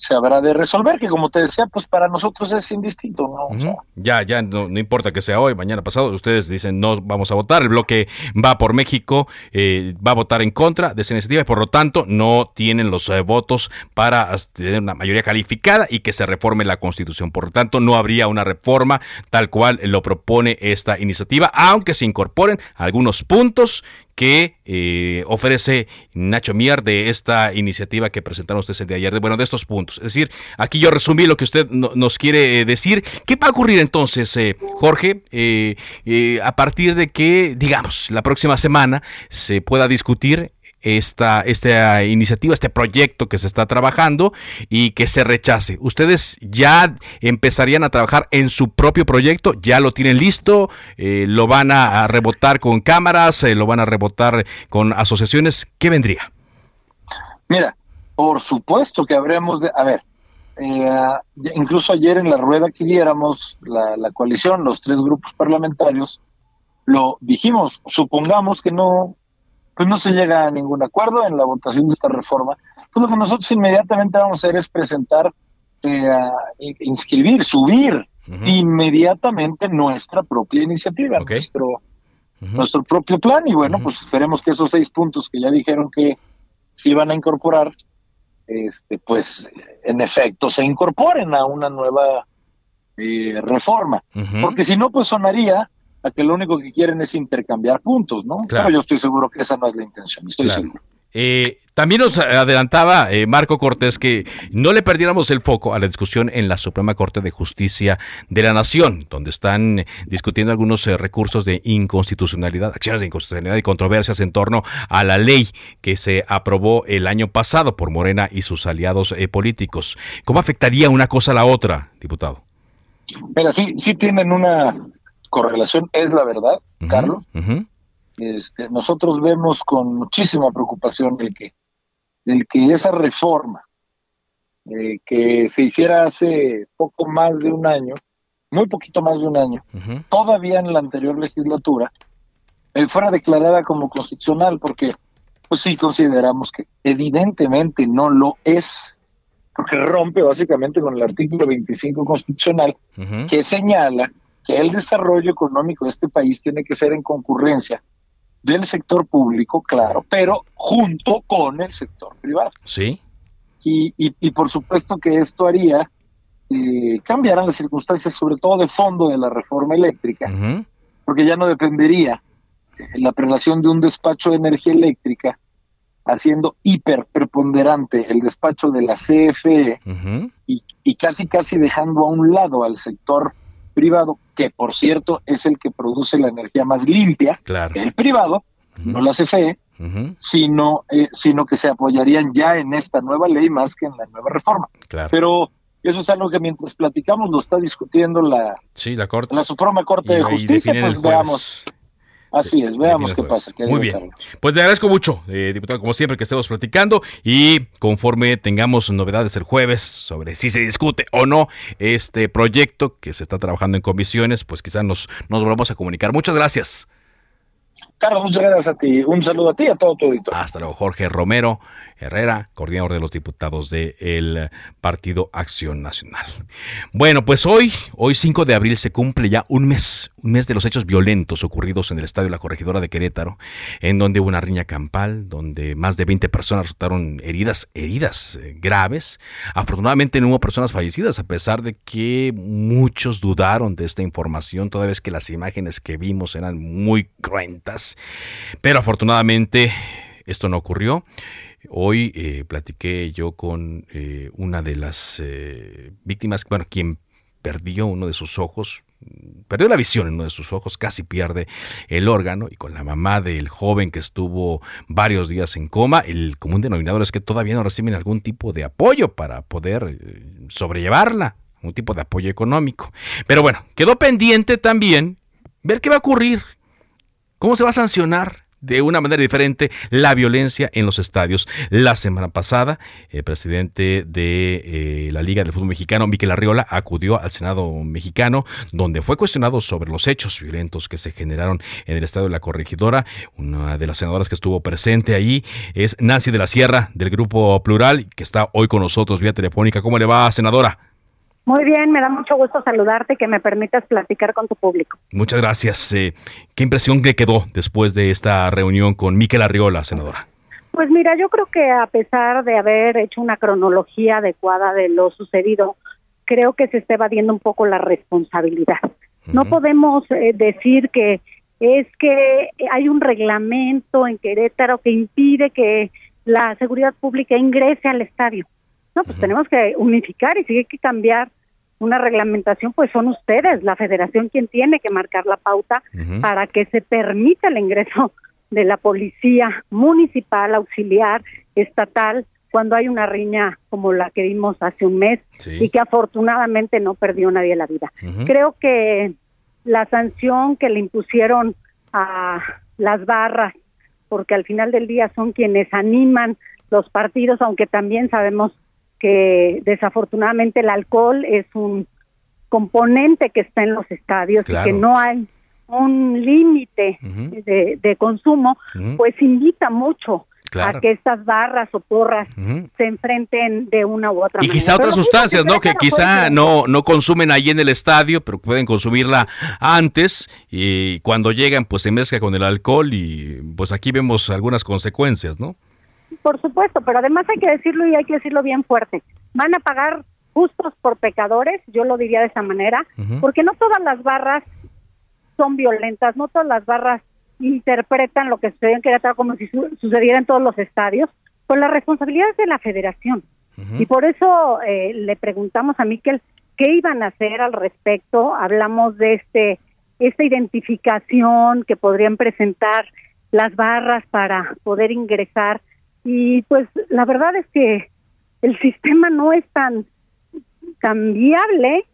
se habrá de resolver, que como te decía, pues para nosotros es indistinto, ¿no? ya, ya, no, no, importa que sea hoy, mañana pasado, ustedes dicen no vamos a votar, el bloque va por México, eh, va a votar en contra de esa iniciativa y por lo tanto no tienen los eh, votos para tener una mayoría calificada y que se reforme la constitución. Por lo tanto, no habría una reforma tal cual lo propone esta iniciativa, aunque se incorporen algunos puntos que eh, ofrece Nacho Mier de esta iniciativa que presentaron ustedes el día ayer, bueno, de estos puntos. Es decir, aquí yo resumí lo que usted nos quiere eh, decir. ¿Qué va a ocurrir entonces, eh, Jorge, a partir de que, digamos, la próxima semana se pueda discutir esta, esta iniciativa, este proyecto que se está trabajando y que se rechace. ¿Ustedes ya empezarían a trabajar en su propio proyecto? ¿Ya lo tienen listo? Eh, ¿Lo van a, rebotar con cámaras? Eh, ¿Lo van a rebotar con asociaciones? ¿Qué vendría? Mira, por supuesto que habremos de... A ver, eh, incluso ayer en la rueda que diéramos, la, la coalición, los tres grupos parlamentarios, lo dijimos, supongamos que no pues no se llega a ningún acuerdo en la votación de esta reforma, pues lo que nosotros inmediatamente vamos a hacer es presentar, eh, inscribir, subir inmediatamente nuestra propia iniciativa, nuestro, nuestro propio plan y bueno, pues esperemos que esos seis puntos que ya dijeron que se iban a incorporar, este, pues en efecto se incorporen a una nueva eh, reforma, porque si no, pues sonaría a que lo único que quieren es intercambiar puntos, ¿no? Claro. Pero yo estoy seguro que esa no es la intención, estoy seguro. Eh, también nos adelantaba eh, Marco Cortés que no le perdiéramos el foco a la discusión en la Suprema Corte de Justicia de la Nación, donde están discutiendo algunos eh, recursos de inconstitucionalidad, acciones de inconstitucionalidad y controversias en torno a la ley que se aprobó el año pasado por Morena y sus aliados políticos. ¿Cómo afectaría una cosa a la otra, diputado? Mira, sí, sí tienen una correlación es la verdad, Carlos. este, nosotros vemos con muchísima preocupación el que, el que esa reforma eh, que se hiciera hace poco más de un año, muy poquito más de un año, todavía en la anterior legislatura, eh, fuera declarada como constitucional, porque pues sí consideramos que evidentemente no lo es, porque rompe básicamente con el artículo 25 constitucional, que señala que el desarrollo económico de este país tiene que ser en concurrencia del sector público, claro, pero junto con el sector privado. Sí. Y, y, por supuesto que esto haría eh, cambiaran las circunstancias, sobre todo de fondo de la reforma eléctrica, porque ya no dependería la prelación de un despacho de energía eléctrica haciendo hiper preponderante el despacho de la CFE y, y, casi casi dejando a un lado al sector privado, que por cierto es el que produce la energía más limpia, el privado, no la CFE, sino, eh, sino que se apoyarían ya en esta nueva ley más que en la nueva reforma. Pero eso es algo que mientras platicamos lo está discutiendo la, sí, la, corte. la Suprema Corte de Justicia, pues veamos Así es, veamos qué pasa. Muy bien. Pues le agradezco mucho, eh, diputado, como siempre, que estemos platicando y conforme tengamos novedades el jueves sobre si se discute o no este proyecto que se está trabajando en comisiones, pues quizás nos, nos volvamos a comunicar. Muchas gracias. Carlos, muchas gracias a ti. Un saludo a ti y a todo tu auditorio. Hasta luego, Jorge Romero Herrera, coordinador de los diputados del Partido Acción Nacional. Bueno, pues hoy, hoy 5 de abril, se cumple ya un mes, un mes de los hechos violentos ocurridos en el Estadio La Corregidora de Querétaro, en donde hubo una riña campal, donde más de 20 personas resultaron heridas, heridas eh, graves. Afortunadamente no hubo personas fallecidas, a pesar de que muchos dudaron de esta información, toda vez que las imágenes que vimos eran muy cruentas. Pero afortunadamente esto no ocurrió. Hoy eh, platiqué yo con eh, una de las eh, víctimas, bueno, quien perdió uno de sus ojos, perdió la visión en uno de sus ojos, casi pierde el órgano, y con la mamá del joven que estuvo varios días en coma, el común denominador es que todavía no reciben algún tipo de apoyo para poder sobrellevarla, un tipo de apoyo económico. Pero bueno, quedó pendiente también ver qué va a ocurrir, cómo se va a sancionar de una manera diferente la violencia en los estadios. La semana pasada, el presidente de eh, la Liga del Fútbol Mexicano, Miquel Arriola, acudió al Senado mexicano, donde fue cuestionado sobre los hechos violentos que se generaron en el estadio de la Corregidora. Una de las senadoras que estuvo presente ahí es Nancy de la Sierra, del Grupo Plural, que está hoy con nosotros vía telefónica. ¿Cómo le va, senadora? Muy bien, me da mucho gusto saludarte y que me permitas platicar con tu público. Muchas gracias. Eh, ¿Qué impresión le quedó después de esta reunión con Miquel Arriola, senadora? Pues mira, yo creo que a pesar de haber hecho una cronología adecuada de lo sucedido, creo que se está evadiendo un poco la responsabilidad. No podemos eh, decir que es que hay un reglamento en Querétaro que impide que la seguridad pública ingrese al estadio. No, pues tenemos que unificar y si hay que cambiar una reglamentación, pues son ustedes, la federación, quien tiene que marcar la pauta para que se permita el ingreso de la policía municipal, auxiliar, estatal, cuando hay una riña como la que vimos hace un mes y que afortunadamente no perdió nadie la vida. Creo que la sanción que le impusieron a las barras, porque al final del día son quienes animan los partidos, aunque también sabemos que desafortunadamente el alcohol es un componente que está en los estadios y que no hay un límite de, consumo, pues invita mucho a que estas barras o porras se enfrenten de una u otra y manera. quizá otras sustancias, ¿no? Que quizá no, no consumen ahí en el estadio, pero pueden consumirla antes y cuando llegan pues se mezcla con el alcohol y pues aquí vemos algunas consecuencias, ¿no? Por supuesto, pero además hay que decirlo y hay que decirlo bien fuerte. Van a pagar justos por pecadores, yo lo diría de esa manera, porque no todas las barras son violentas, no todas las barras interpretan lo que sucede en Querétaro como si sucediera en todos los estadios, pues la responsabilidad es de la federación. Y por eso eh, le preguntamos a Miquel qué iban a hacer al respecto. Hablamos de este esta identificación que podrían presentar las barras para poder ingresar y pues la verdad es que el sistema no es tan cambiable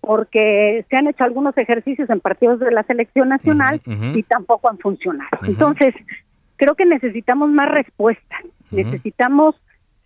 porque se han hecho algunos ejercicios en partidos de la selección nacional y tampoco han funcionado. Entonces, creo que necesitamos más respuestas. Necesitamos,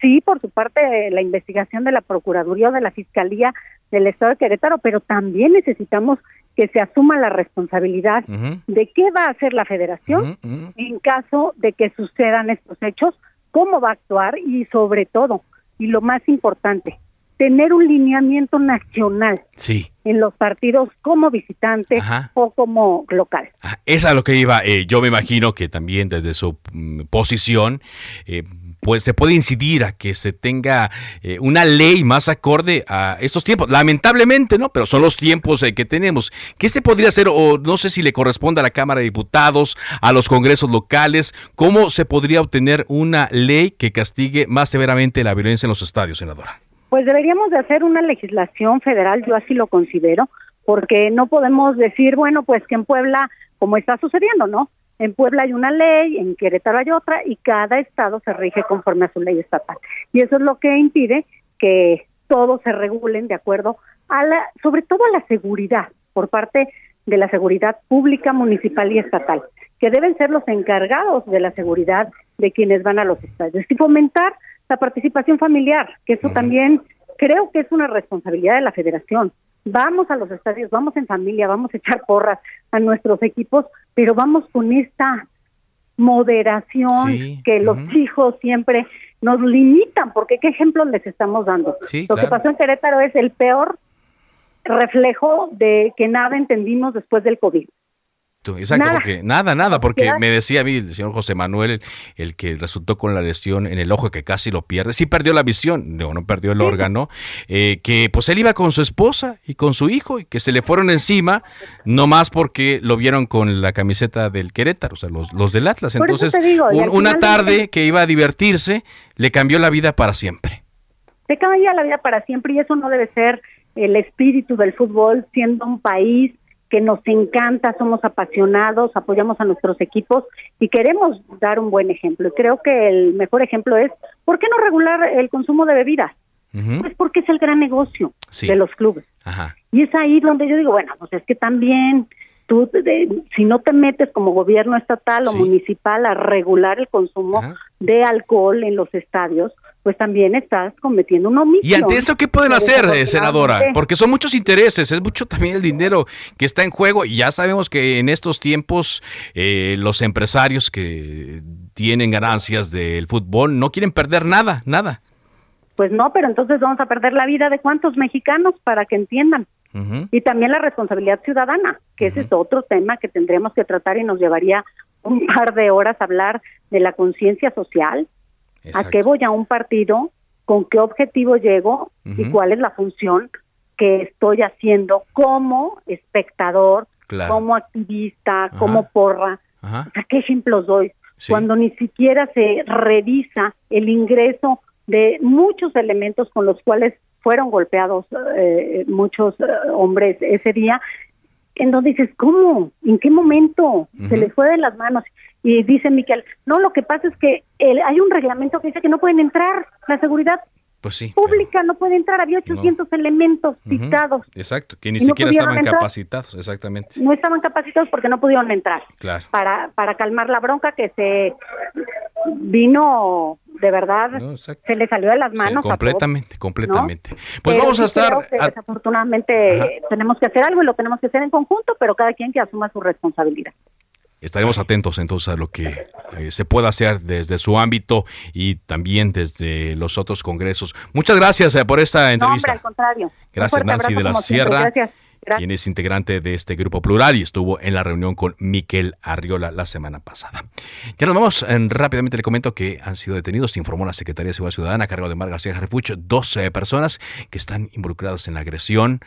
sí, por su parte, la investigación de la Procuraduría o de la Fiscalía del Estado de Querétaro, pero también necesitamos que se asuma la responsabilidad de qué va a hacer la federación en caso de que sucedan estos hechos, cómo va a actuar y sobre todo, y lo más importante, tener un lineamiento nacional sí. en los partidos como visitante o como local. Ah, esa es lo que iba, eh, yo me imagino que también desde su mm, posición eh, pues se puede incidir a que se tenga eh, una ley más acorde a estos tiempos. Lamentablemente, ¿no? Pero son los tiempos eh, que tenemos. ¿Qué se podría hacer? O no sé si le corresponde a la Cámara de Diputados, a los congresos locales. ¿Cómo se podría obtener una ley que castigue más severamente la violencia en los estadios, senadora? Pues deberíamos de hacer una legislación federal, yo así lo considero, porque no podemos decir, bueno, pues que en Puebla, como está sucediendo, ¿no? En Puebla hay una ley, en Querétaro hay otra y cada estado se rige conforme a su ley estatal. Y eso es lo que impide que todos se regulen de acuerdo a la, sobre todo a la seguridad por parte de la seguridad pública, municipal y estatal, que deben ser los encargados de la seguridad de quienes van a los estadios. Y fomentar la participación familiar, que eso también creo que es una responsabilidad de la federación vamos a los estadios, vamos en familia, vamos a echar porras a nuestros equipos, pero vamos con esta moderación que los hijos siempre nos limitan, porque qué ejemplo les estamos dando. Lo que pasó en Querétaro es el peor reflejo de que nada entendimos después del COVID. Exacto, nada. porque nada, nada, porque me decía a mí el señor José Manuel, el, que resultó con la lesión en el ojo que casi lo pierde, sí perdió la visión, no, no perdió el órgano, eh, que pues él iba con su esposa y con su hijo y que se le fueron encima, no más porque lo vieron con la camiseta del Querétaro, o sea, los, los del Atlas. Entonces, una tarde que iba a divertirse, le cambió la vida para siempre. Se cambia la vida para siempre y eso no debe ser el espíritu del fútbol, siendo un país que nos encanta, somos apasionados, apoyamos a nuestros equipos y queremos dar un buen ejemplo. Y creo que el mejor ejemplo es, ¿por qué no regular el consumo de bebidas? Pues porque es el gran negocio de los clubes. Y es ahí donde yo digo, bueno, pues es que también tú, si no te metes como gobierno estatal o municipal a regular el consumo de alcohol en los estadios, pues también estás cometiendo un omisión. ¿Y ante eso qué pueden hacer, eh, senadora? Porque son muchos intereses, es mucho también el dinero que está en juego y ya sabemos que en estos tiempos eh, los empresarios que tienen ganancias del fútbol no quieren perder nada, nada. Pues no, pero entonces vamos a perder la vida de cuántos mexicanos para que entiendan. Y también la responsabilidad ciudadana, que ese es otro tema que tendremos que tratar y nos llevaría un par de horas hablar de la conciencia social, ¿A qué voy a un partido? ¿Con qué objetivo llego? ¿Y cuál es la función que estoy haciendo como espectador, como activista, como porra? ¿A qué ejemplos doy? Cuando ni siquiera se revisa el ingreso de muchos elementos con los cuales fueron golpeados eh, muchos eh, hombres ese día, en donde dices, ¿cómo? ¿En qué momento? Se les fue de las manos. Y dice Miquel, no, lo que pasa es que hay un reglamento que dice que no pueden entrar, la seguridad pues sí, pública no puede entrar, había 800 elementos citados. Exacto, que ni siquiera estaban capacitados, exactamente. No estaban capacitados porque no pudieron entrar. Claro. Para, para calmar la bronca que se vino de verdad, se le salió de las manos. completamente, completamente. Pues vamos a estar... Desafortunadamente tenemos que hacer algo y lo tenemos que hacer en conjunto, pero cada quien que asuma su responsabilidad. Estaremos atentos entonces a lo que eh, se pueda hacer desde su ámbito y también desde los otros congresos. Muchas gracias eh, por esta entrevista. No, al contrario. Gracias, Nancy de la Sierra. Gracias quien es integrante de este grupo plural y estuvo en la reunión con Miquel Arriola la semana pasada. Ya nos vamos, rápidamente le comento que han sido detenidos, informó la Secretaría de Seguridad Ciudadana a cargo de Mar García Jarpucho, 12 personas que están involucradas en la agresión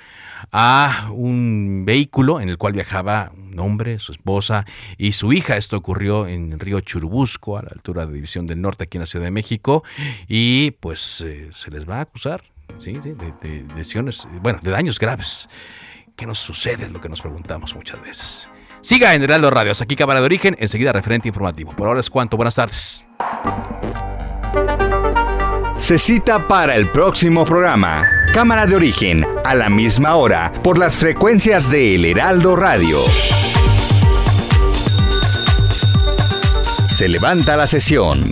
a un vehículo en el cual viajaba un hombre, su esposa y su hija. Esto ocurrió en Río Churubusco, a la altura de División del Norte, aquí en la Ciudad de México, y pues eh, se les va a acusar ¿sí? de, de lesiones, bueno, de daños graves. ¿Qué nos sucede? Es lo que nos preguntamos muchas veces. Siga en Heraldo Radio. Hasta aquí Cámara de Origen. Enseguida referente informativo. Por ahora es cuanto. Buenas tardes. Se cita para el próximo programa. Cámara de Origen. A la misma hora. Por las frecuencias de El Heraldo Radio. Se levanta la sesión.